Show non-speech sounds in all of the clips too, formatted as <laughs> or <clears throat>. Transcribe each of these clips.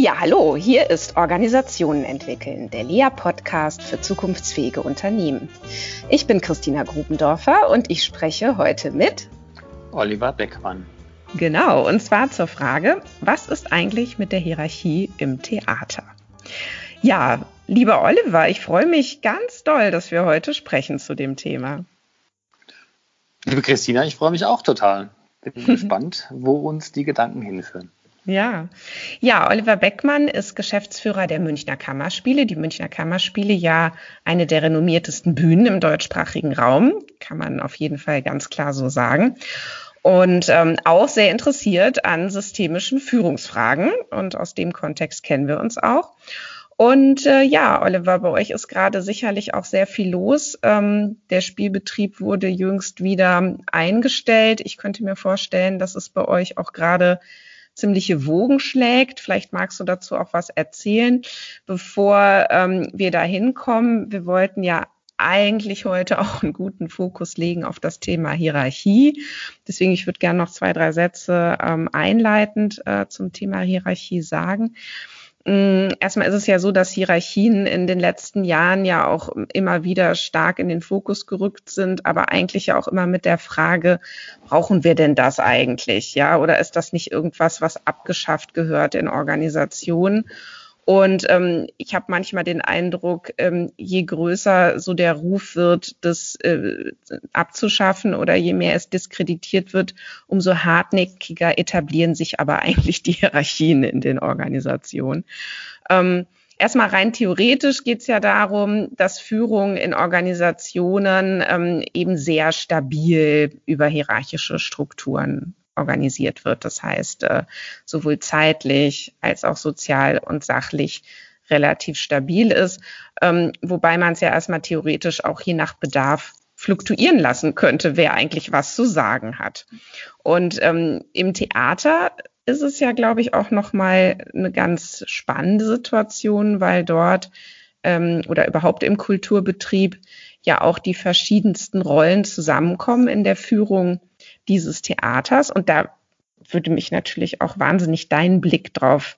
Ja, hallo, hier ist Organisationen entwickeln, der LEA-Podcast für zukunftsfähige Unternehmen. Ich bin Christina Grubendorfer und ich spreche heute mit Oliver Beckmann. Genau, und zwar zur Frage, was ist eigentlich mit der Hierarchie im Theater? Ja, lieber Oliver, ich freue mich ganz doll, dass wir heute sprechen zu dem Thema. Liebe Christina, ich freue mich auch total. Bin <laughs> gespannt, wo uns die Gedanken hinführen. Ja. Ja, Oliver Beckmann ist Geschäftsführer der Münchner Kammerspiele. Die Münchner Kammerspiele ja eine der renommiertesten Bühnen im deutschsprachigen Raum, kann man auf jeden Fall ganz klar so sagen. Und ähm, auch sehr interessiert an systemischen Führungsfragen. Und aus dem Kontext kennen wir uns auch. Und äh, ja, Oliver, bei euch ist gerade sicherlich auch sehr viel los. Ähm, der Spielbetrieb wurde jüngst wieder eingestellt. Ich könnte mir vorstellen, dass es bei euch auch gerade ziemliche Wogen schlägt. Vielleicht magst du dazu auch was erzählen, bevor ähm, wir da hinkommen. Wir wollten ja eigentlich heute <laughs> auch einen guten Fokus legen auf das Thema Hierarchie. Deswegen, ich würde gerne noch zwei, drei Sätze ähm, einleitend äh, zum Thema Hierarchie sagen. Mm, erstmal ist es ja so, dass Hierarchien in den letzten Jahren ja auch immer wieder stark in den Fokus gerückt sind, aber eigentlich ja auch immer mit der Frage, brauchen wir denn das eigentlich? Ja, oder ist das nicht irgendwas, was abgeschafft gehört in Organisationen? Und ähm, ich habe manchmal den Eindruck, ähm, je größer so der Ruf wird, das äh, abzuschaffen oder je mehr es diskreditiert wird, umso hartnäckiger etablieren sich aber <laughs> eigentlich die Hierarchien in den Organisationen. Ähm, Erstmal rein theoretisch geht es ja darum, dass Führung in Organisationen ähm, eben sehr stabil über hierarchische Strukturen organisiert wird. Das heißt, äh, sowohl zeitlich als auch sozial und sachlich relativ stabil ist, ähm, wobei man es ja erstmal theoretisch auch je nach Bedarf fluktuieren lassen könnte, wer eigentlich was zu sagen hat. Und ähm, im Theater ist es ja, glaube ich, auch noch mal eine ganz spannende Situation, weil dort ähm, oder überhaupt im Kulturbetrieb ja auch die verschiedensten Rollen zusammenkommen in der Führung dieses Theaters. Und da würde mich natürlich auch wahnsinnig deinen Blick drauf.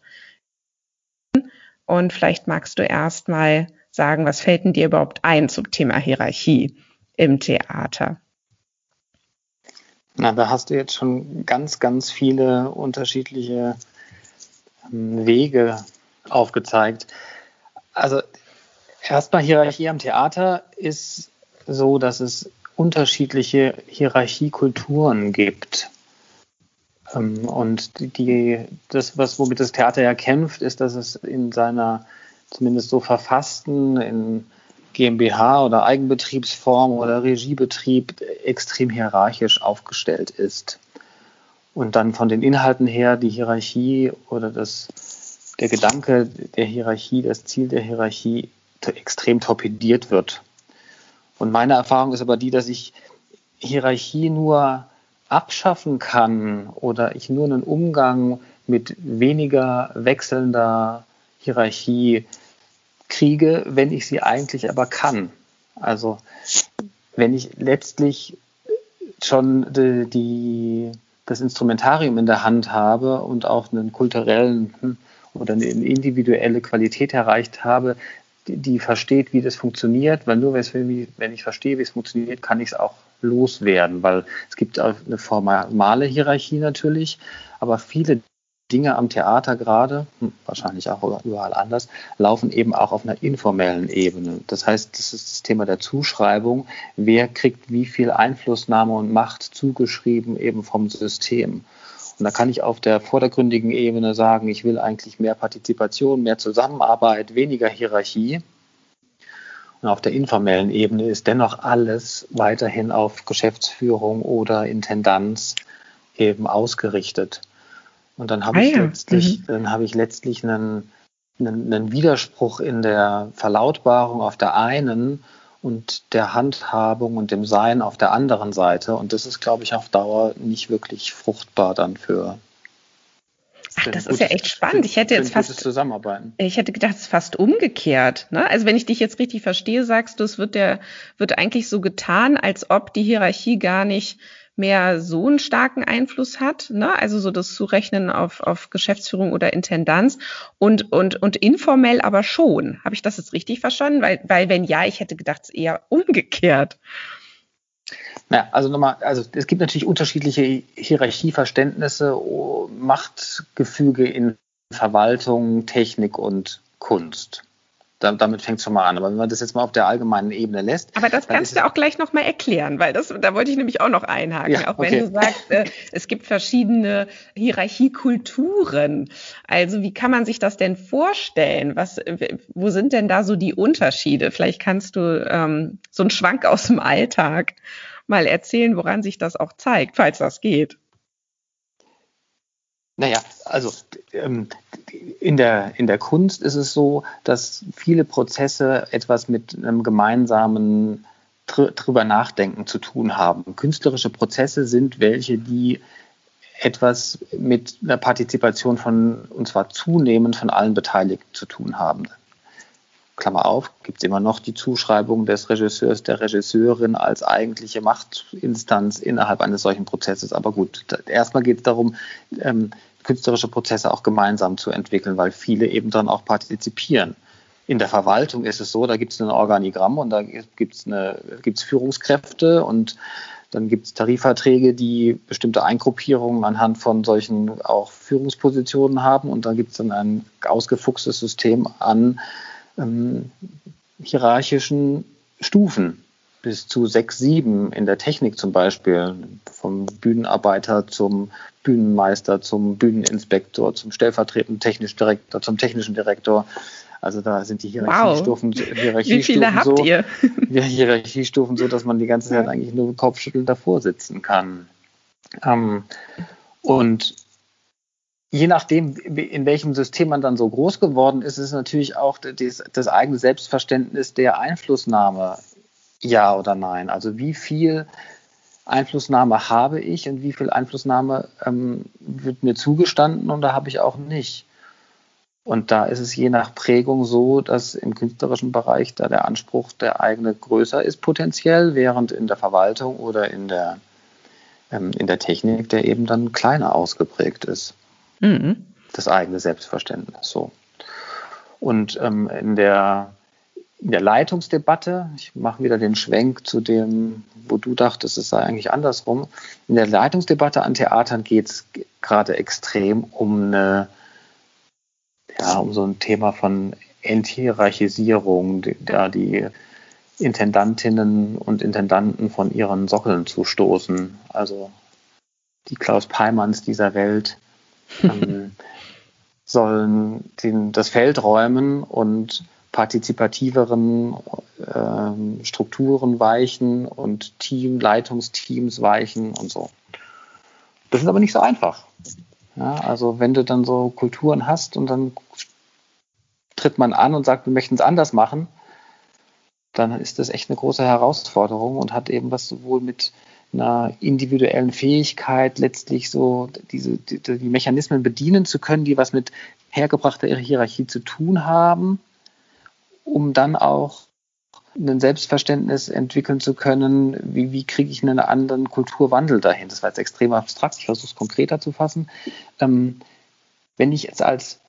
Und vielleicht magst du erst mal sagen, was fällt denn dir überhaupt ein zum Thema Hierarchie im Theater? Na, da hast du jetzt schon ganz, ganz viele unterschiedliche ähm, Wege aufgezeigt. Also erstmal Hierarchie am Theater ist so, dass es unterschiedliche Hierarchiekulturen gibt. Ähm, und die, das, was, womit das Theater ja kämpft, ist, dass es in seiner zumindest so verfassten, in GmbH oder Eigenbetriebsform oder Regiebetrieb extrem hierarchisch aufgestellt ist. Und dann von den Inhalten her die Hierarchie oder das, der Gedanke der Hierarchie, das Ziel der Hierarchie extrem torpediert wird. Und meine Erfahrung ist aber die, dass ich Hierarchie nur abschaffen kann oder ich nur einen Umgang mit weniger wechselnder Hierarchie kriege, wenn ich sie eigentlich aber kann. Also wenn ich letztlich schon die, die, das Instrumentarium in der Hand habe und auch einen kulturellen hm, oder eine individuelle Qualität erreicht habe, die, die versteht, wie das funktioniert, weil nur wenn ich verstehe, wie es funktioniert, kann ich es auch loswerden, weil es gibt eine formale Hierarchie natürlich, aber viele Dinge am Theater gerade, hm, wahrscheinlich auch überall anders, laufen eben auch auf einer informellen Ebene. Das heißt, das ist das Thema der Zuschreibung. Wer kriegt wie viel Einflussnahme und Macht zugeschrieben eben vom System? Und da kann ich auf der vordergründigen Ebene sagen, ich will eigentlich mehr Partizipation, mehr Zusammenarbeit, weniger Hierarchie. Und auf der informellen Ebene ist dennoch alles weiterhin auf Geschäftsführung oder Intendanz eben ausgerichtet. Und dann habe ah, ich ja. letztlich, mhm. dann habe ich letztlich einen, einen, einen Widerspruch in der Verlautbarung auf der einen und der Handhabung und dem Sein auf der anderen Seite. Und das ist, glaube ich, auf Dauer nicht wirklich fruchtbar dann für. Ach, das ist ja echt spannend. Ich hätte jetzt fast zusammenarbeiten. Ich hätte gedacht, es ist fast umgekehrt. Ne? Also wenn ich dich jetzt richtig verstehe, sagst du, es wird der wird eigentlich so getan, als ob die Hierarchie gar nicht mehr so einen starken Einfluss hat, ne? also so das Zurechnen auf, auf Geschäftsführung oder Intendanz und, und, und informell aber schon. Habe ich das jetzt richtig verstanden? Weil, weil wenn ja, ich hätte gedacht, es eher umgekehrt. Ja, also nochmal, also es gibt natürlich unterschiedliche Hierarchieverständnisse, Machtgefüge in Verwaltung, Technik und Kunst damit fängt es schon mal an. Aber wenn man das jetzt mal auf der allgemeinen Ebene lässt. Aber das kannst du auch gleich nochmal erklären, weil das, da wollte ich nämlich auch noch einhaken. Ja, auch wenn okay. du sagst, äh, es gibt verschiedene Hierarchiekulturen. Also wie kann man sich das denn vorstellen? Was, wo sind denn da so die Unterschiede? Vielleicht kannst du ähm, so einen Schwank aus dem Alltag mal erzählen, woran sich das auch zeigt, falls das geht. Naja, also ähm, in, der, in der Kunst ist es so, dass viele Prozesse etwas mit einem gemeinsamen dr drüber nachdenken zu tun haben. Künstlerische Prozesse sind welche, die etwas mit einer Partizipation von, und zwar zunehmend von allen Beteiligten zu tun haben. Klammer auf, gibt es immer noch die Zuschreibung des Regisseurs, der Regisseurin als eigentliche Machtinstanz innerhalb eines solchen Prozesses. Aber gut, erstmal geht es darum, ähm, künstlerische Prozesse auch gemeinsam zu entwickeln, weil viele eben dann auch partizipieren. In der Verwaltung ist es so, da gibt es ein Organigramm und da gibt es Führungskräfte und dann gibt es Tarifverträge, die bestimmte Eingruppierungen anhand von solchen auch Führungspositionen haben und dann gibt es dann ein ausgefuchstes System an ähm, hierarchischen Stufen bis zu sechs, sieben in der Technik zum Beispiel, vom Bühnenarbeiter zum Bühnenmeister, zum Bühneninspektor, zum stellvertretenden technischen Direktor, zum technischen Direktor. Also da sind die Hierarchiestufen, wow. Hierarchiestufen Wie viele habt so, ihr? <laughs> Hierarchiestufen so, dass man die ganze Zeit eigentlich nur Kopfschütteln davor sitzen kann. Ähm, und je nachdem, in welchem System man dann so groß geworden ist, ist natürlich auch das, das eigene Selbstverständnis der Einflussnahme ja oder nein. Also wie viel Einflussnahme habe ich und wie viel Einflussnahme ähm, wird mir zugestanden und da habe ich auch nicht. Und da ist es je nach Prägung so, dass im künstlerischen Bereich da der Anspruch der eigene größer ist potenziell, während in der Verwaltung oder in der, ähm, in der Technik der eben dann kleiner ausgeprägt ist. Mhm. Das eigene Selbstverständnis so. Und ähm, in der in der Leitungsdebatte, ich mache wieder den Schwenk zu dem, wo du dachtest, es sei eigentlich andersrum. In der Leitungsdebatte an Theatern geht es gerade extrem um eine, ja, um so ein Thema von Enthierarchisierung, da die Intendantinnen und Intendanten von ihren Sockeln zu stoßen. Also die Klaus Peimanns dieser Welt ähm, <laughs> sollen den, das Feld räumen und partizipativeren äh, Strukturen weichen und Team, Leitungsteams weichen und so. Das ist aber nicht so einfach. Ja, also wenn du dann so Kulturen hast und dann tritt man an und sagt, wir möchten es anders machen, dann ist das echt eine große Herausforderung und hat eben was sowohl mit einer individuellen Fähigkeit, letztlich so diese, die, die Mechanismen bedienen zu können, die was mit hergebrachter Hierarchie zu tun haben, um dann auch ein Selbstverständnis entwickeln zu können, wie, wie kriege ich einen anderen Kulturwandel dahin. Das war jetzt extrem abstrakt, ich versuche es konkreter zu fassen. Ähm, wenn ich jetzt als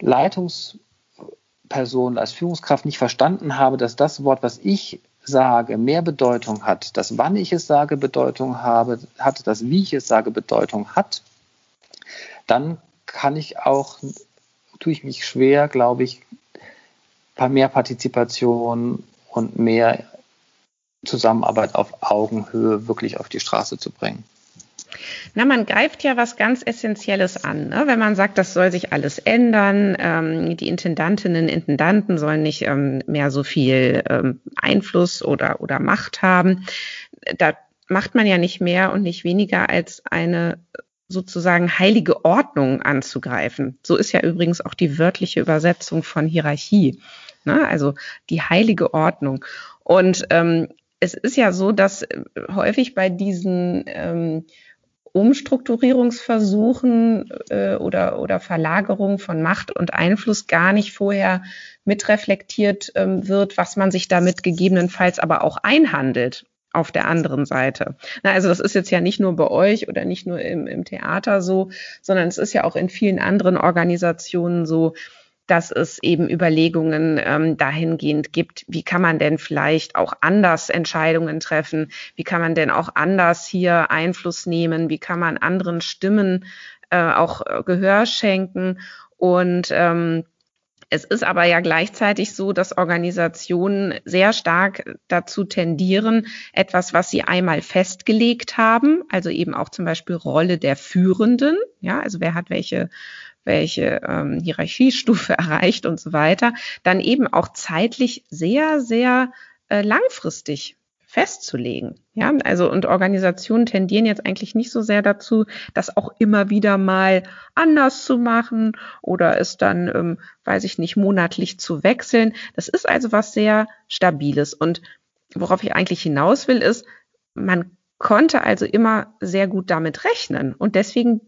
Leitungsperson, als Führungskraft nicht verstanden habe, dass das Wort, was ich sage, mehr Bedeutung hat, dass wann ich es sage, Bedeutung habe, hat, dass wie ich es sage, Bedeutung hat, dann kann ich auch, tue ich mich schwer, glaube ich, mehr Partizipation und mehr Zusammenarbeit auf Augenhöhe wirklich auf die Straße zu bringen. Na, man greift ja was ganz Essentielles an, ne? wenn man sagt, das soll sich alles ändern. Ähm, die Intendantinnen, Intendanten sollen nicht ähm, mehr so viel ähm, Einfluss oder, oder Macht haben. Da macht man ja nicht mehr und nicht weniger als eine sozusagen heilige Ordnung anzugreifen. So ist ja übrigens auch die wörtliche Übersetzung von Hierarchie. Ne? Also die heilige Ordnung. Und ähm, es ist ja so, dass äh, häufig bei diesen ähm, Umstrukturierungsversuchen äh, oder, oder Verlagerung von Macht und Einfluss gar nicht vorher mitreflektiert ähm, wird, was man sich damit gegebenenfalls aber auch einhandelt. Auf der anderen Seite. Na, also das ist jetzt ja nicht nur bei euch oder nicht nur im, im Theater so, sondern es ist ja auch in vielen anderen Organisationen so, dass es eben Überlegungen ähm, dahingehend gibt, wie kann man denn vielleicht auch anders Entscheidungen treffen, wie kann man denn auch anders hier Einfluss nehmen, wie kann man anderen Stimmen äh, auch Gehör schenken? Und ähm, es ist aber ja gleichzeitig so, dass Organisationen sehr stark dazu tendieren, etwas, was sie einmal festgelegt haben, also eben auch zum Beispiel Rolle der Führenden, ja, also wer hat welche welche ähm, Hierarchiestufe <laughs> erreicht und so weiter, dann eben auch zeitlich sehr, sehr äh, langfristig festzulegen. Ja, also und Organisationen tendieren jetzt eigentlich nicht so sehr dazu, das auch immer wieder mal anders zu machen oder es dann, ähm, weiß ich nicht, monatlich zu wechseln. Das ist also was sehr Stabiles. Und worauf ich eigentlich hinaus will, ist, man konnte also immer sehr gut damit rechnen. Und deswegen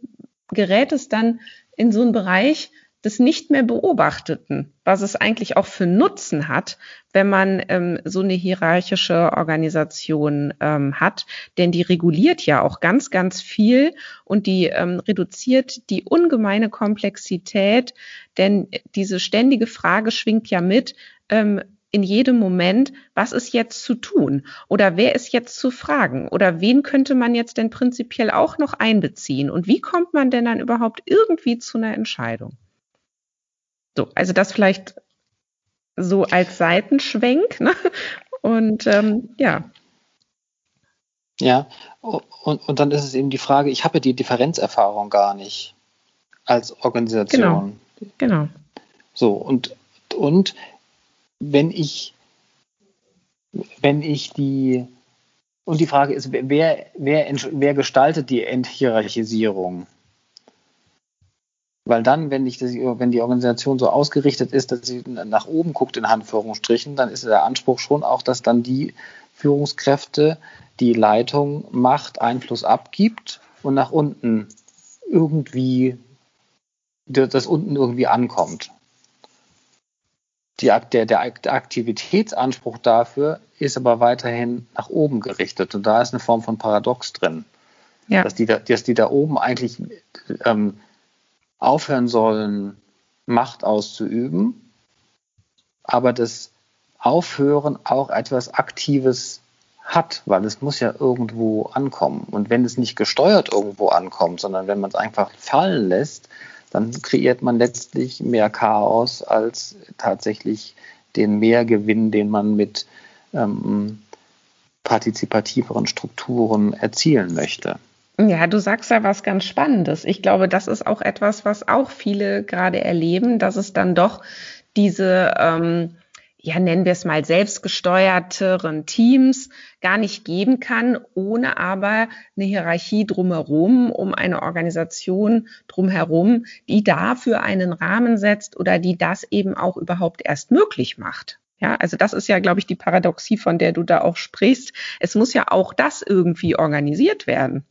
gerät es dann in so einen Bereich, des nicht mehr Beobachteten, was es eigentlich auch für Nutzen hat, wenn man ähm, so eine hierarchische Organisation ähm, hat. Denn die reguliert ja auch ganz, ganz viel und die ähm, reduziert die ungemeine Komplexität, denn diese ständige Frage schwingt ja mit, ähm, in jedem Moment, was ist jetzt zu tun oder wer ist jetzt zu fragen oder wen könnte man jetzt denn prinzipiell auch noch einbeziehen und wie kommt man denn dann überhaupt irgendwie zu einer Entscheidung? So, also das vielleicht so als Seitenschwenk. Ne? Und ähm, ja. Ja, und, und dann ist es eben die Frage, ich habe die Differenzerfahrung gar nicht als Organisation. Genau. genau. So, und, und wenn ich, wenn ich die, und die Frage ist, wer, wer, wer gestaltet die Enthierarchisierung? Weil dann, wenn, ich das, wenn die Organisation so ausgerichtet ist, dass sie nach oben guckt, in Handführungsstrichen, dann ist der Anspruch schon auch, dass dann die Führungskräfte die Leitung Macht, Einfluss abgibt und nach unten irgendwie, das unten irgendwie ankommt. Die, der, der Aktivitätsanspruch dafür ist aber weiterhin nach oben gerichtet. Und da ist eine Form von Paradox drin. Ja. Dass, die da, dass die da oben eigentlich ähm, aufhören sollen, Macht auszuüben, aber das Aufhören auch etwas Aktives hat, weil es muss ja irgendwo ankommen. Und wenn es nicht gesteuert irgendwo ankommt, sondern wenn man es einfach fallen lässt, dann kreiert man letztlich mehr Chaos als tatsächlich den Mehrgewinn, den man mit ähm, partizipativeren Strukturen erzielen möchte. Ja, du sagst ja was ganz Spannendes. Ich glaube, das ist auch etwas, was auch viele gerade erleben, dass es dann doch diese, ähm, ja, nennen wir es mal selbstgesteuerteren Teams gar nicht geben kann, ohne aber eine Hierarchie drumherum, um eine Organisation drumherum, die dafür einen Rahmen setzt oder die das eben auch überhaupt erst möglich macht. Ja, also das ist ja, glaube ich, die Paradoxie, von der du da auch sprichst. Es muss ja auch das irgendwie organisiert werden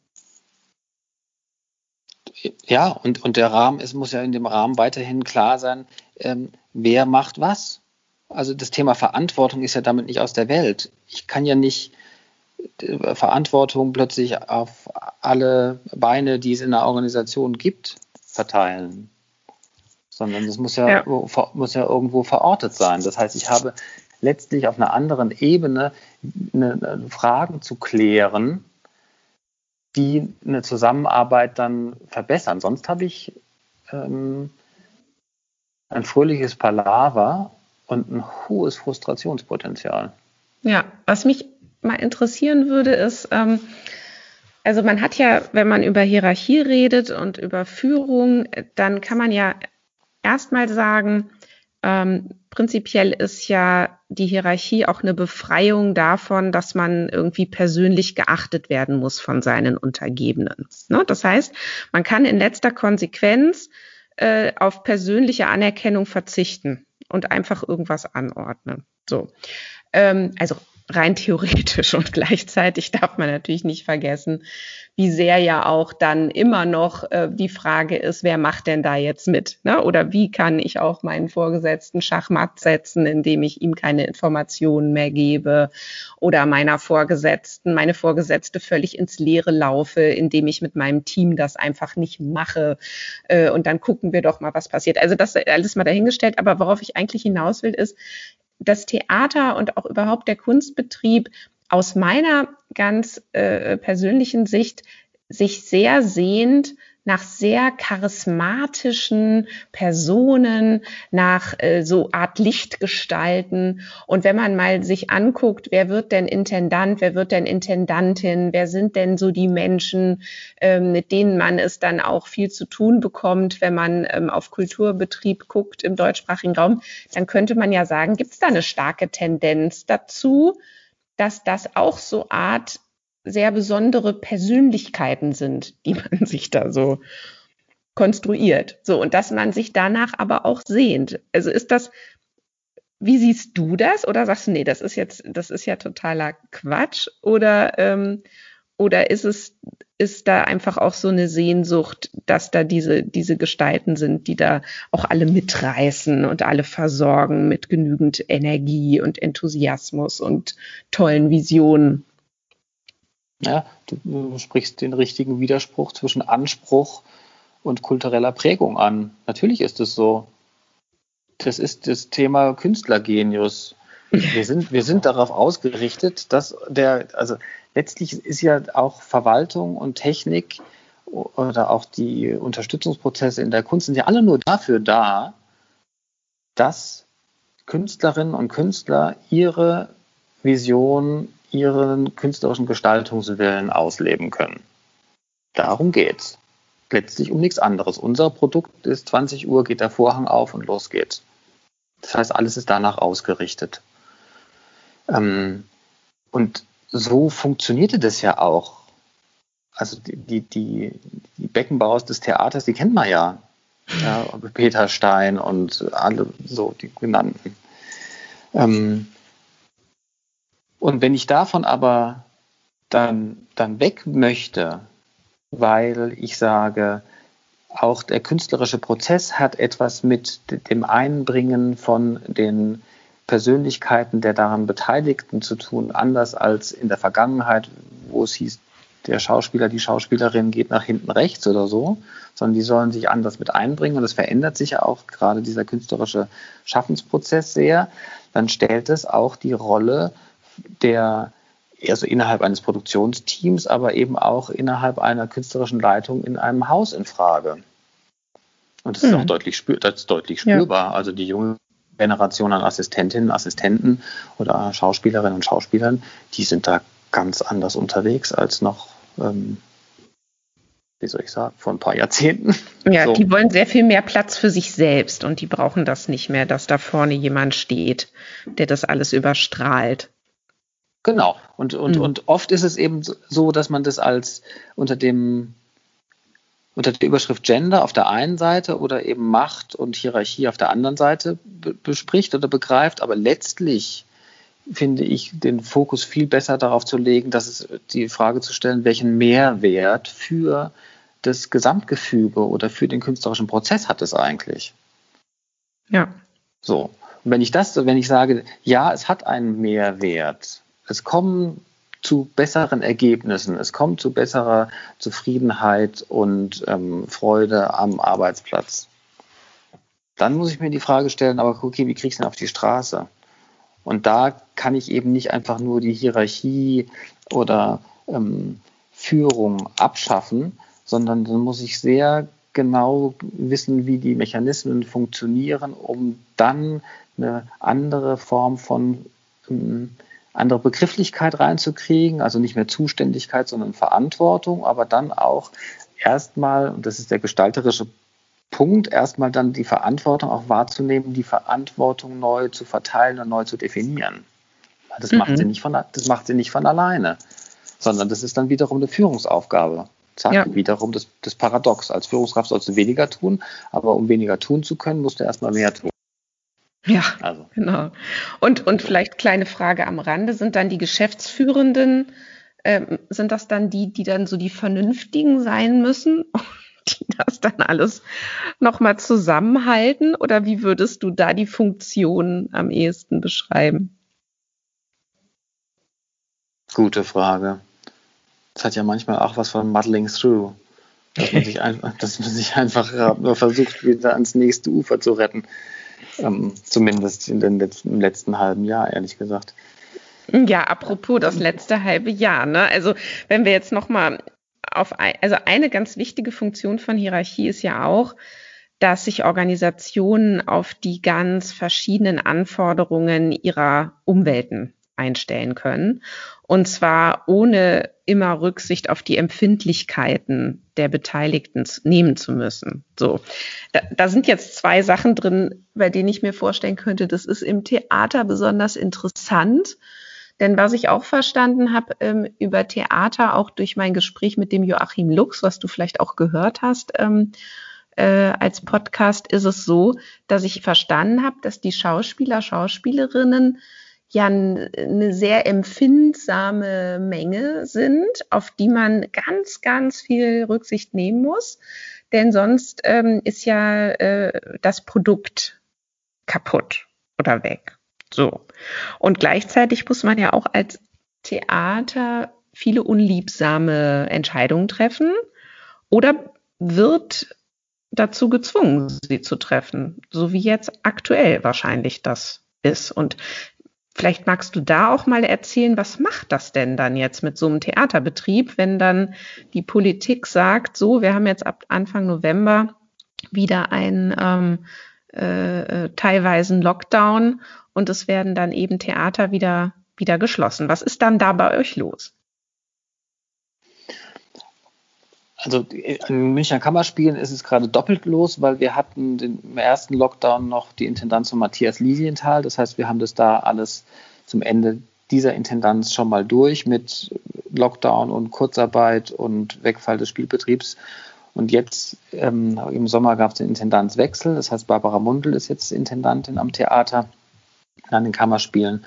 ja, und, und der Rahmen, es muss ja in dem Rahmen weiterhin klar sein, ähm, wer macht was. Also das Thema Verantwortung ist ja damit nicht aus der Welt. Ich kann ja nicht äh, Verantwortung plötzlich auf alle Beine, die es in der Organisation gibt, verteilen. Sondern das muss ja, ja. muss ja irgendwo verortet sein. Das heißt, ich habe letztlich auf einer anderen Ebene eine, eine Fragen zu klären, die eine Zusammenarbeit dann verbessern. Sonst habe ich ähm, ein fröhliches Palaver und ein hohes Frustrationspotenzial. Ja, was mich mal interessieren würde, ist, ähm, also man hat ja, wenn man über Hierarchie redet und über Führung, dann kann man ja erstmal sagen, ähm, prinzipiell ist ja die Hierarchie auch eine Befreiung davon, dass man irgendwie persönlich geachtet werden muss von seinen Untergebenen. Ne? Das heißt, man kann in letzter Konsequenz äh, auf persönliche Anerkennung verzichten und einfach irgendwas anordnen. So. Ähm, also rein theoretisch und gleichzeitig darf man natürlich nicht vergessen, wie sehr ja auch dann immer noch äh, die Frage ist, wer macht denn da jetzt mit? Ne? Oder wie kann ich auch meinen Vorgesetzten Schachmatt setzen, indem ich ihm keine Informationen mehr gebe oder meiner Vorgesetzten, meine Vorgesetzte völlig ins Leere laufe, indem ich mit meinem Team das einfach nicht mache. Äh, und dann gucken wir doch mal, was passiert. Also das alles mal dahingestellt. Aber worauf ich eigentlich hinaus will, ist, das Theater und auch überhaupt der Kunstbetrieb aus meiner ganz äh, persönlichen Sicht sich sehr sehnt nach sehr charismatischen Personen, nach äh, so Art Lichtgestalten. Und wenn man mal sich anguckt, wer wird denn Intendant, wer wird denn Intendantin, wer sind denn so die Menschen, ähm, mit denen man es dann auch viel zu tun bekommt, wenn man ähm, auf Kulturbetrieb guckt im deutschsprachigen Raum, dann könnte man ja sagen, gibt es da eine starke Tendenz dazu, dass das auch so Art sehr besondere Persönlichkeiten sind, die <laughs> man sich da so konstruiert. So, und dass man sich danach aber auch sehnt. Also ist das, wie siehst du das? Oder sagst du, nee, das ist jetzt, das ist ja totaler Quatsch? Oder, ähm, oder ist es, ist da einfach auch so eine Sehnsucht, dass da diese, diese Gestalten sind, die da auch alle mitreißen und alle versorgen mit genügend Energie und Enthusiasmus und tollen Visionen? Ja, du sprichst den richtigen Widerspruch zwischen Anspruch und kultureller Prägung an. Natürlich ist es so. Das ist das Thema Künstlergenius. Wir sind, wir sind darauf ausgerichtet, dass der, also letztlich ist ja auch Verwaltung und Technik oder auch die Unterstützungsprozesse in der Kunst sind ja alle nur dafür da, dass Künstlerinnen und Künstler ihre Vision ihren künstlerischen Gestaltungswillen ausleben können. Darum geht's. Letztlich um nichts anderes. Unser Produkt ist 20 Uhr, geht der Vorhang auf und los geht's. Das heißt, alles ist danach ausgerichtet. Ähm, und so funktionierte das ja auch. Also die, die, die, die des Theaters, die kennt man ja. ja Peter Stein und alle so die genannten. Ähm, und wenn ich davon aber dann, dann weg möchte, weil ich sage, auch der künstlerische Prozess hat etwas mit dem Einbringen von den Persönlichkeiten der daran Beteiligten zu tun, anders als in der Vergangenheit, wo es hieß, der Schauspieler, die Schauspielerin geht nach hinten rechts oder so, sondern die sollen sich anders mit einbringen und es verändert sich auch gerade dieser künstlerische Schaffensprozess sehr, dann stellt es auch die Rolle der also innerhalb eines Produktionsteams, aber eben auch innerhalb einer künstlerischen Leitung in einem Haus in Frage. Und das hm. ist auch deutlich, spür, ist deutlich spürbar. Ja. Also die junge Generation an Assistentinnen, Assistenten oder Schauspielerinnen und Schauspielern, die sind da ganz anders unterwegs als noch, ähm, wie soll ich sagen, vor ein paar Jahrzehnten. Ja, so. die wollen sehr viel mehr Platz für sich selbst und die brauchen das nicht mehr, dass da vorne jemand steht, der das alles überstrahlt. Genau. Und, und, mhm. und oft ist es eben so, dass man das als unter dem unter der Überschrift Gender auf der einen Seite oder eben Macht und Hierarchie auf der anderen Seite bespricht oder begreift, aber letztlich finde ich den Fokus viel besser darauf zu legen, dass es die Frage zu stellen, welchen Mehrwert für das Gesamtgefüge oder für den künstlerischen Prozess hat es eigentlich. Ja. So. Und wenn ich das, wenn ich sage, ja, es hat einen Mehrwert, es kommen zu besseren Ergebnissen, es kommt zu besserer Zufriedenheit und ähm, Freude am Arbeitsplatz. Dann muss ich mir die Frage stellen, aber okay, wie kriege ich es denn auf die Straße? Und da kann ich eben nicht einfach nur die Hierarchie oder ähm, Führung abschaffen, sondern dann muss ich sehr genau wissen, wie die Mechanismen funktionieren, um dann eine andere Form von ähm, andere Begrifflichkeit reinzukriegen, also nicht mehr Zuständigkeit, sondern Verantwortung, aber dann auch erstmal, und das ist der gestalterische Punkt, erstmal dann die Verantwortung auch wahrzunehmen, die Verantwortung neu zu verteilen und neu zu definieren. Das, mhm. macht, sie nicht von, das macht sie nicht von alleine, sondern das ist dann wiederum eine Führungsaufgabe. Zack, ja. wiederum das, das Paradox. Als Führungskraft sollst du weniger tun, aber um weniger tun zu können, musst du erstmal mehr tun. Ja, also. genau. Und, und vielleicht kleine Frage am Rande, sind dann die Geschäftsführenden, ähm, sind das dann die, die dann so die Vernünftigen sein müssen, <laughs> die das dann alles nochmal zusammenhalten? Oder wie würdest du da die Funktion am ehesten beschreiben? Gute Frage. Das hat ja manchmal auch was von Muddling Through. Dass man <laughs> sich einfach, dass man sich einfach nur versucht, wieder ans nächste Ufer zu retten. Ähm, zumindest in den letzten, im letzten halben Jahr, ehrlich gesagt. Ja, apropos das letzte halbe Jahr. Ne? Also wenn wir jetzt noch mal auf, ein, also eine ganz wichtige Funktion von Hierarchie ist ja auch, dass sich Organisationen auf die ganz verschiedenen Anforderungen ihrer Umwelten einstellen können. Und zwar ohne immer Rücksicht auf die Empfindlichkeiten der Beteiligten nehmen zu müssen. So, da, da sind jetzt zwei Sachen drin, bei denen ich mir vorstellen könnte, das ist im Theater besonders interessant. Denn was ich auch verstanden habe ähm, über Theater, auch durch mein Gespräch mit dem Joachim Lux, was du vielleicht auch gehört hast, ähm, äh, als Podcast, ist es so, dass ich verstanden habe, dass die Schauspieler, Schauspielerinnen ja eine sehr empfindsame Menge sind, auf die man ganz, ganz viel Rücksicht nehmen muss. Denn sonst ähm, ist ja äh, das Produkt kaputt oder weg. So. Und gleichzeitig muss man ja auch als Theater viele unliebsame Entscheidungen treffen oder wird dazu gezwungen, sie zu treffen, so wie jetzt aktuell wahrscheinlich das ist. Und Vielleicht magst du da auch mal erzählen, was macht das denn dann jetzt mit so einem Theaterbetrieb, wenn dann die Politik sagt, so, wir haben jetzt ab Anfang November wieder einen ähm, äh, äh, teilweisen Lockdown und es werden dann eben Theater wieder, wieder geschlossen. Was ist dann da bei euch los? Also in Münchner Kammerspielen ist es gerade doppelt los, weil wir hatten den, im ersten Lockdown noch die Intendanz von Matthias Lilienthal. Das heißt, wir haben das da alles zum Ende dieser Intendanz schon mal durch mit Lockdown und Kurzarbeit und Wegfall des Spielbetriebs. Und jetzt ähm, im Sommer gab es den Intendanzwechsel. Das heißt, Barbara Mundel ist jetzt Intendantin am Theater an den Kammerspielen.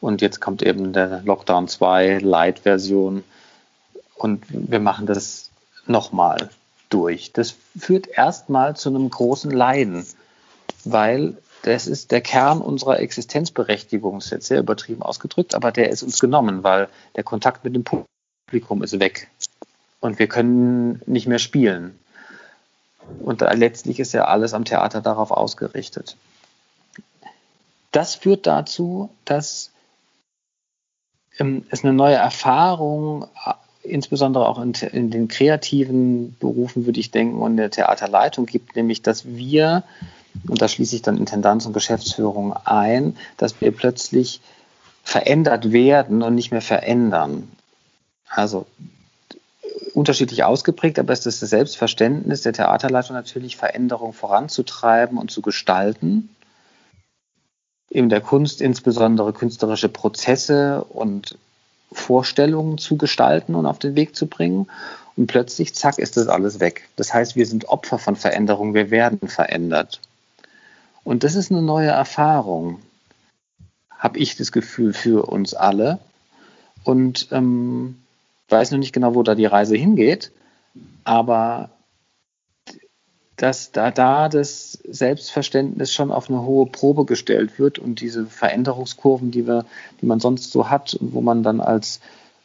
Und jetzt kommt eben der Lockdown 2 Light-Version. Und wir machen das nochmal durch. Das führt erstmal zu einem großen Leiden, weil das ist der Kern unserer Existenzberechtigung, ist jetzt sehr übertrieben ausgedrückt, aber der ist uns genommen, weil der Kontakt mit dem Publikum ist weg und wir können nicht mehr spielen. Und letztlich ist ja alles am Theater darauf ausgerichtet. Das führt dazu, dass ähm, es eine neue Erfahrung insbesondere auch in, in, den kreativen Berufen, würde ich denken, und der Theaterleitung gibt, nämlich, dass wir, und da schließe ich dann Intendanz und Geschäftsführung ein, dass wir plötzlich verändert werden und nicht mehr verändern. Also unterschiedlich ausgeprägt, aber es ist das Selbstverständnis der Theaterleitung natürlich, Veränderung voranzutreiben und zu gestalten. In der Kunst insbesondere künstlerische Prozesse und Vorstellungen zu gestalten und auf den Weg zu bringen. Und plötzlich, zack, ist das alles weg. Das heißt, wir sind Opfer von Veränderung, wir werden verändert. Und das ist eine neue Erfahrung, habe ich das Gefühl für uns alle. Und ähm, weiß noch nicht genau, wo da die Reise hingeht, aber dass da, da das Selbstverständnis schon auf eine hohe Probe gestellt wird und diese Veränderungskurven, die wir, die man sonst so hat und wo man dann als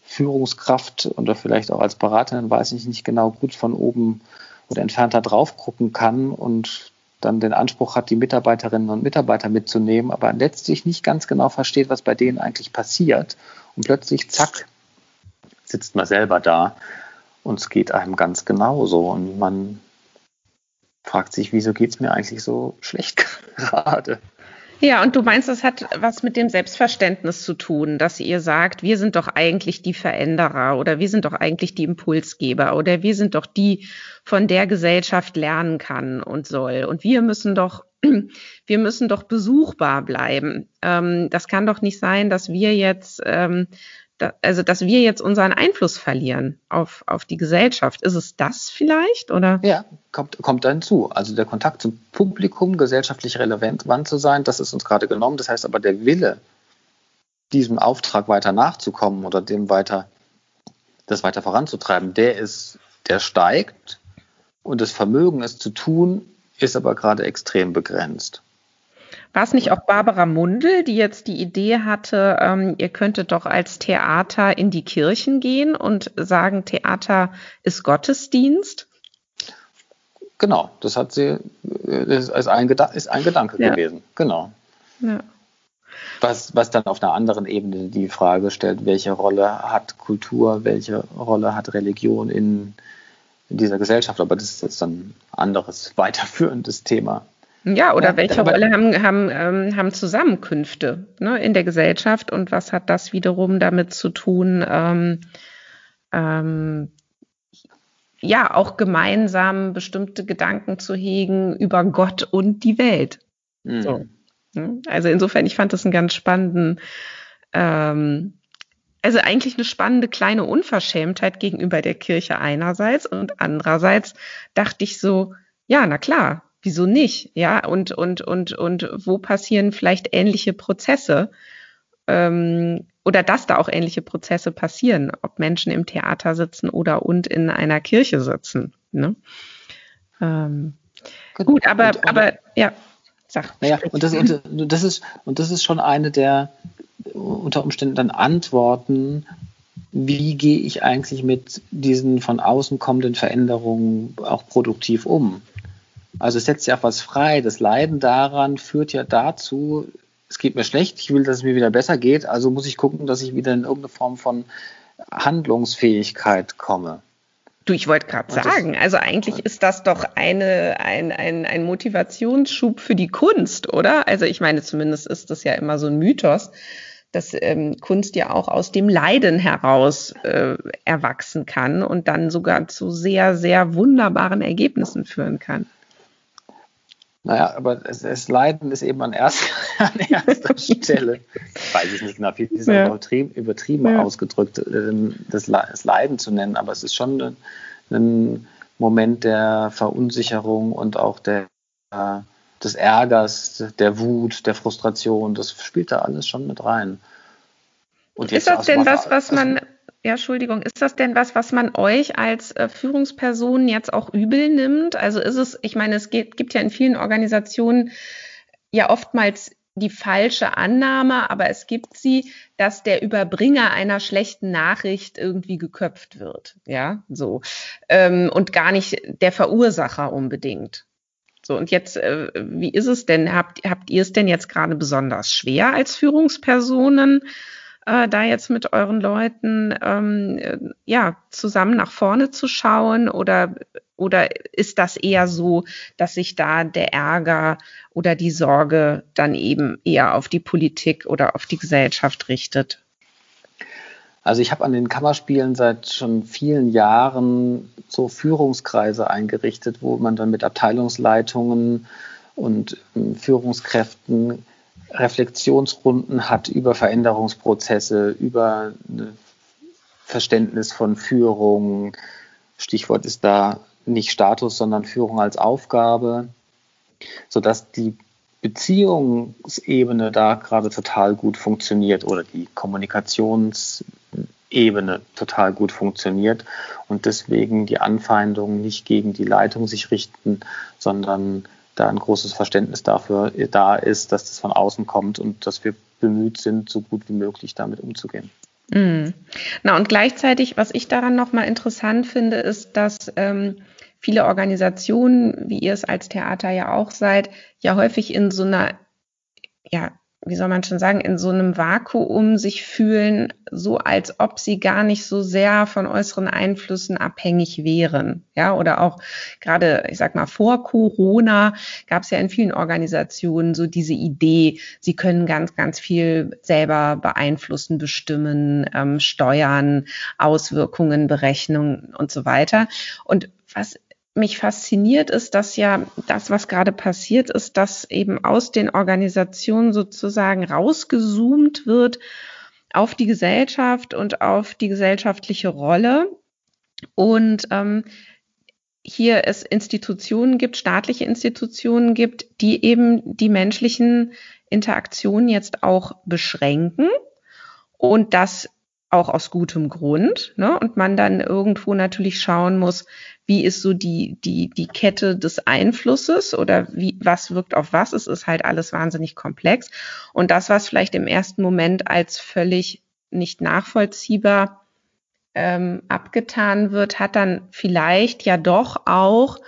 Führungskraft oder vielleicht auch als Beraterin, weiß ich nicht genau, gut von oben oder entfernter drauf gucken kann und dann den Anspruch hat, die Mitarbeiterinnen und Mitarbeiter mitzunehmen, aber letztlich nicht ganz genau versteht, was bei denen eigentlich passiert. Und plötzlich, zack, sitzt man selber da und es geht einem ganz genauso. Und man fragt sich, wieso geht es mir eigentlich so schlecht <laughs> gerade? Ja, und du meinst, das hat was mit dem Selbstverständnis zu tun, dass ihr sagt, wir sind doch eigentlich die Veränderer oder wir sind doch eigentlich die Impulsgeber oder wir sind doch die, von der Gesellschaft lernen kann und soll. Und wir müssen doch, <clears throat> wir müssen doch besuchbar bleiben. Ähm, das kann doch nicht sein, dass wir jetzt ähm, da, also dass wir jetzt unseren Einfluss verlieren auf, auf die Gesellschaft. Ist es das vielleicht? Oder? Ja, kommt, kommt da hinzu. Also der Kontakt zum Publikum, gesellschaftlich relevant zu sein, das ist uns gerade genommen. Das heißt aber, der Wille, diesem Auftrag weiter nachzukommen oder dem weiter, das weiter voranzutreiben, der ist, der steigt und das Vermögen, es zu tun, ist aber gerade extrem begrenzt. War es nicht auch Barbara Mundel, die jetzt die Idee hatte, ähm, ihr könntet doch als Theater in die Kirchen gehen und sagen, Theater ist Gottesdienst? Genau, das hat sie, das ist ein, ist ein Gedanke ja. gewesen. Genau. Ja. Was, was dann auf einer anderen Ebene die Frage stellt, welche Rolle hat Kultur, welche Rolle hat Religion in, in dieser Gesellschaft. Aber das ist jetzt ein anderes, <laughs> weiterführendes Thema. Ja, oder ja, welche Rolle haben, haben, ähm, haben Zusammenkünfte ne, in der Gesellschaft und was hat das wiederum damit zu tun, ähm, ähm, ja, auch gemeinsam bestimmte Gedanken zu hegen über Gott und die Welt. Mhm. So. Ne? Also insofern, ich fand das einen ganz spannenden, ähm, also eigentlich eine spannende kleine Unverschämtheit gegenüber der Kirche einerseits und andererseits dachte ich so, ja, na klar, wieso nicht? Ja, und, und, und, und wo passieren vielleicht ähnliche Prozesse? Ähm, oder dass da auch ähnliche Prozesse passieren, ob Menschen im Theater sitzen oder und in einer Kirche sitzen. Ne? Ähm, gut, gut, aber, und, aber ja, sag. Naja, und das, und, das ist, und das ist schon eine der unter Umständen dann Antworten, wie gehe ich eigentlich mit diesen von außen kommenden Veränderungen auch produktiv um? Also es setzt ja auch was frei. Das Leiden daran führt ja dazu, es geht mir schlecht, ich will, dass es mir wieder besser geht, also muss ich gucken, dass ich wieder in irgendeine Form von Handlungsfähigkeit komme. Du, ich wollte gerade sagen, also eigentlich ist das doch eine, ein, ein, ein Motivationsschub für die Kunst, oder? Also ich meine, zumindest ist das ja immer so ein Mythos, dass ähm, Kunst ja auch aus dem Leiden heraus äh, erwachsen kann und dann sogar zu sehr, sehr wunderbaren Ergebnissen führen kann. Naja, aber es, das Leiden ist eben an, erst, <laughs> an erster Stelle. Weiß ich nicht genau, wie ist ja. übertrieben, übertrieben ja. ausgedrückt, ähm, das, Leiden zu nennen, aber es ist schon ein, ein Moment der Verunsicherung und auch der, des Ärgers, der Wut, der Frustration. Das spielt da alles schon mit rein. Und ist das denn was, was man ja, Entschuldigung, ist das denn was, was man euch als äh, Führungsperson jetzt auch übel nimmt? Also ist es, ich meine, es gibt, gibt ja in vielen Organisationen ja oftmals die falsche Annahme, aber es gibt sie, dass der Überbringer einer schlechten Nachricht irgendwie geköpft wird, ja, so ähm, und gar nicht der Verursacher unbedingt. So und jetzt, äh, wie ist es denn? Habt, habt ihr es denn jetzt gerade besonders schwer als Führungspersonen? Äh, da jetzt mit euren Leuten ähm, äh, ja zusammen nach vorne zu schauen oder oder ist das eher so, dass sich da der Ärger oder die Sorge dann eben eher auf die Politik oder auf die Gesellschaft richtet? Also ich habe an den Kammerspielen seit schon vielen Jahren so Führungskreise eingerichtet, wo man dann mit Abteilungsleitungen und ähm, Führungskräften Reflexionsrunden hat über Veränderungsprozesse, über Verständnis von Führung. Stichwort ist da nicht Status, sondern Führung als Aufgabe, sodass die Beziehungsebene da gerade total gut funktioniert oder die Kommunikationsebene total gut funktioniert und deswegen die Anfeindungen nicht gegen die Leitung sich richten, sondern da ein großes Verständnis dafür da ist, dass das von außen kommt und dass wir bemüht sind, so gut wie möglich damit umzugehen. Mhm. Na und gleichzeitig, was ich daran nochmal interessant finde, ist, dass ähm, viele Organisationen, wie ihr es als Theater ja auch seid, ja häufig in so einer ja, wie soll man schon sagen, in so einem Vakuum sich fühlen, so als ob sie gar nicht so sehr von äußeren Einflüssen abhängig wären. Ja, oder auch gerade, ich sag mal, vor Corona gab es ja in vielen Organisationen so diese Idee, sie können ganz, ganz viel selber beeinflussen, bestimmen, ähm, steuern, Auswirkungen, Berechnungen und so weiter. Und was mich fasziniert, ist, dass ja das, was gerade passiert ist, dass eben aus den Organisationen sozusagen rausgezoomt wird auf die Gesellschaft und auf die gesellschaftliche Rolle. Und ähm, hier es Institutionen gibt, staatliche Institutionen gibt, die eben die menschlichen Interaktionen jetzt auch beschränken und das auch aus gutem Grund. Ne? Und man dann irgendwo natürlich schauen muss, wie ist so die, die, die Kette des Einflusses oder wie, was wirkt auf was. Es ist halt alles wahnsinnig komplex. Und das, was vielleicht im ersten Moment als völlig nicht nachvollziehbar ähm, abgetan wird, hat dann vielleicht ja doch auch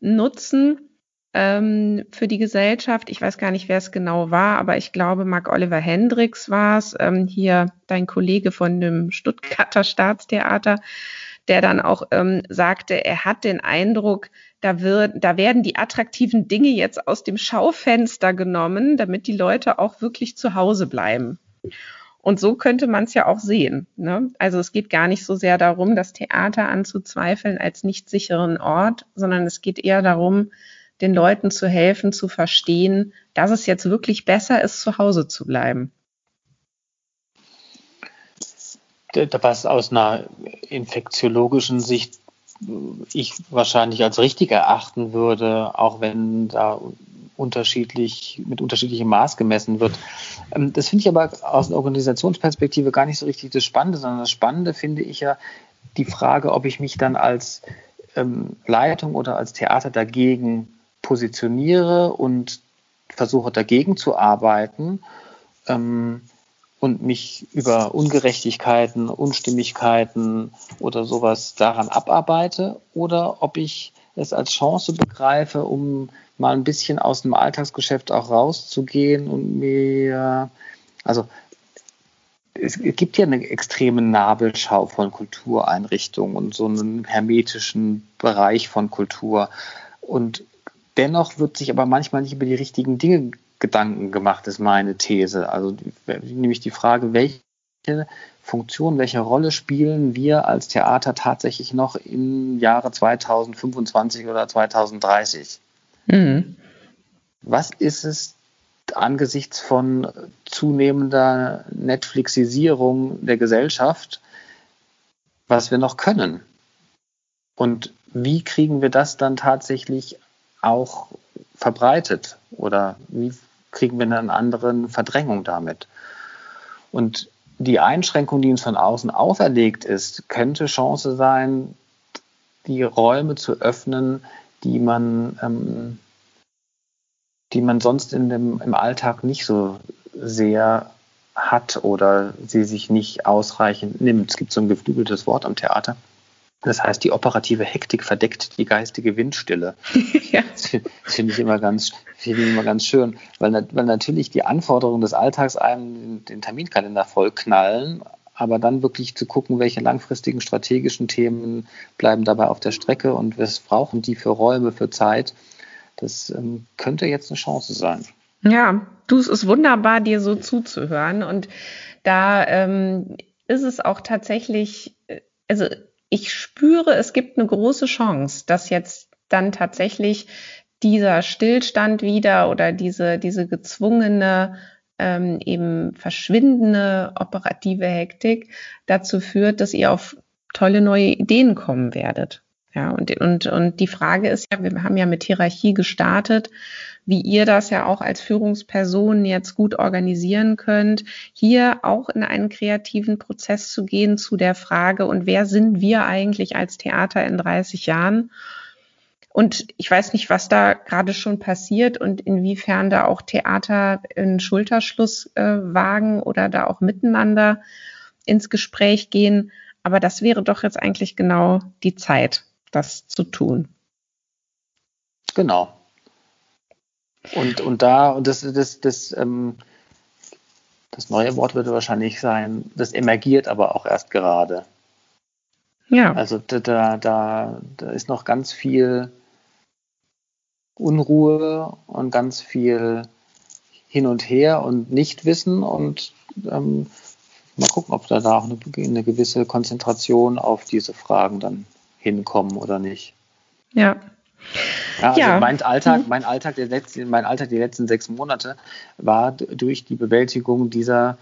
Nutzen ähm, für die Gesellschaft. Ich weiß gar nicht, wer es genau war, aber ich glaube, Mark Oliver Hendricks war es, ähm, hier dein Kollege von dem Stuttgarter Staatstheater, der dann auch ähm, sagte, er hat den Eindruck, da, wird, da werden die attraktiven Dinge jetzt aus dem Schaufenster genommen, damit die Leute auch wirklich zu Hause bleiben. Und so könnte man es ja auch sehen. Ne? Also es geht gar nicht so sehr darum, das Theater anzuzweifeln als nicht sicheren Ort, sondern es geht eher darum, den Leuten zu helfen, zu verstehen, dass es jetzt wirklich besser ist, zu Hause zu bleiben. Was aus einer infektiologischen Sicht ich wahrscheinlich als richtig erachten würde, auch wenn da unterschiedlich, mit unterschiedlichem Maß gemessen wird. Ähm, das finde ich aber aus einer Organisationsperspektive gar nicht so richtig das Spannende, sondern das Spannende finde ich ja die Frage, ob ich mich dann als ähm, Leitung oder als Theater dagegen positioniere und versuche dagegen zu arbeiten ähm, und mich über Ungerechtigkeiten, Unstimmigkeiten oder sowas daran abarbeite oder ob ich es als Chance begreife, um mal ein bisschen aus dem Alltagsgeschäft auch rauszugehen und mir, also es gibt ja eine extreme Nabelschau von Kultureinrichtungen und so einen hermetischen Bereich von Kultur. Und dennoch wird sich aber manchmal nicht über die richtigen Dinge Gedanken gemacht, ist meine These. Also nämlich die Frage, welche Funktion, welche Rolle spielen wir als Theater tatsächlich noch im Jahre 2025 oder 2030? Mhm. Was ist es angesichts von zunehmender Netflixisierung der Gesellschaft, was wir noch können? Und wie kriegen wir das dann tatsächlich auch verbreitet? Oder wie kriegen wir eine andere Verdrängung damit? Und die Einschränkung, die uns von außen auferlegt ist, könnte Chance sein, die Räume zu öffnen, die man, ähm, die man sonst in dem, im Alltag nicht so sehr hat oder sie sich nicht ausreichend nimmt. Es gibt so ein geflügeltes Wort am Theater. Das heißt, die operative Hektik verdeckt die geistige Windstille. <laughs> ja. Das finde ich immer ganz, finde ich immer ganz schön, weil, weil natürlich die Anforderungen des Alltags einem den Terminkalender vollknallen, aber dann wirklich zu gucken, welche langfristigen strategischen Themen bleiben dabei auf der Strecke und was brauchen die für Räume, für Zeit, das ähm, könnte jetzt eine Chance sein. Ja, du, es ist wunderbar, dir so zuzuhören und da ähm, ist es auch tatsächlich, äh, also ich spüre, es gibt eine große Chance, dass jetzt dann tatsächlich dieser Stillstand wieder oder diese, diese gezwungene ähm, eben verschwindende operative Hektik dazu führt, dass ihr auf tolle neue Ideen kommen werdet. Ja, und, und, und die Frage ist ja, wir haben ja mit Hierarchie gestartet, wie ihr das ja auch als Führungsperson jetzt gut organisieren könnt, hier auch in einen kreativen Prozess zu gehen zu der Frage, und wer sind wir eigentlich als Theater in 30 Jahren? Und ich weiß nicht, was da gerade schon passiert und inwiefern da auch Theater einen Schulterschluss äh, wagen oder da auch miteinander ins Gespräch gehen. Aber das wäre doch jetzt eigentlich genau die Zeit, das zu tun. Genau. Und, und da, und das, das, das, ähm, das neue Wort würde wahrscheinlich sein, das emergiert aber auch erst gerade. Ja. Also da, da, da ist noch ganz viel Unruhe und ganz viel hin und her und Nichtwissen und ähm, mal gucken, ob da, da auch eine, eine, gewisse Konzentration auf diese Fragen dann hinkommen oder nicht. Ja. Ja, also ja. Mein Alltag, mhm. mein Alltag der letzten, mein Alltag die letzten sechs Monate war durch die Bewältigung dieser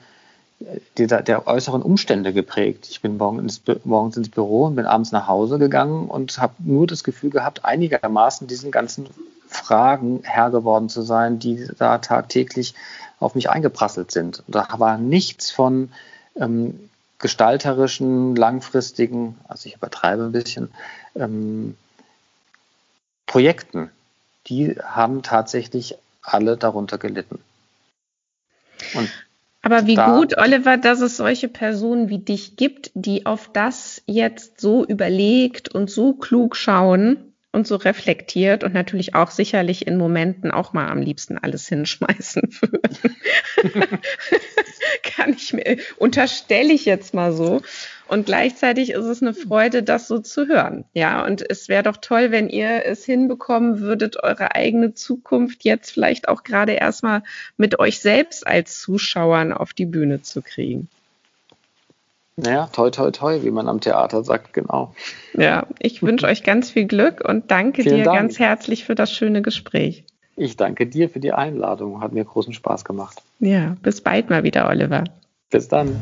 der, der äußeren Umstände geprägt. Ich bin morgen ins, morgens ins Büro und bin abends nach Hause gegangen und habe nur das Gefühl gehabt, einigermaßen diesen ganzen Fragen Herr geworden zu sein, die da tagtäglich auf mich eingeprasselt sind. Und da war nichts von ähm, gestalterischen, langfristigen, also ich übertreibe ein bisschen, ähm, Projekten. Die haben tatsächlich alle darunter gelitten. Und aber wie da, gut, Oliver, dass es solche Personen wie dich gibt, die auf das jetzt so überlegt und so klug schauen und so reflektiert und natürlich auch sicherlich in Momenten auch mal am liebsten alles hinschmeißen <laughs> würden. Kann ich mir, unterstelle ich jetzt mal so. Und gleichzeitig ist es eine Freude, das so zu hören. Ja, und es wäre doch toll, wenn ihr es hinbekommen würdet, eure eigene Zukunft jetzt vielleicht auch gerade erstmal mit euch selbst als Zuschauern auf die Bühne zu kriegen. Naja, toi, toi, toi, wie man am Theater sagt, genau. Ja, ich wünsche euch ganz viel Glück und danke Vielen dir Dank. ganz herzlich für das schöne Gespräch. Ich danke dir für die Einladung. Hat mir großen Spaß gemacht. Ja, bis bald mal wieder, Oliver. Bis dann.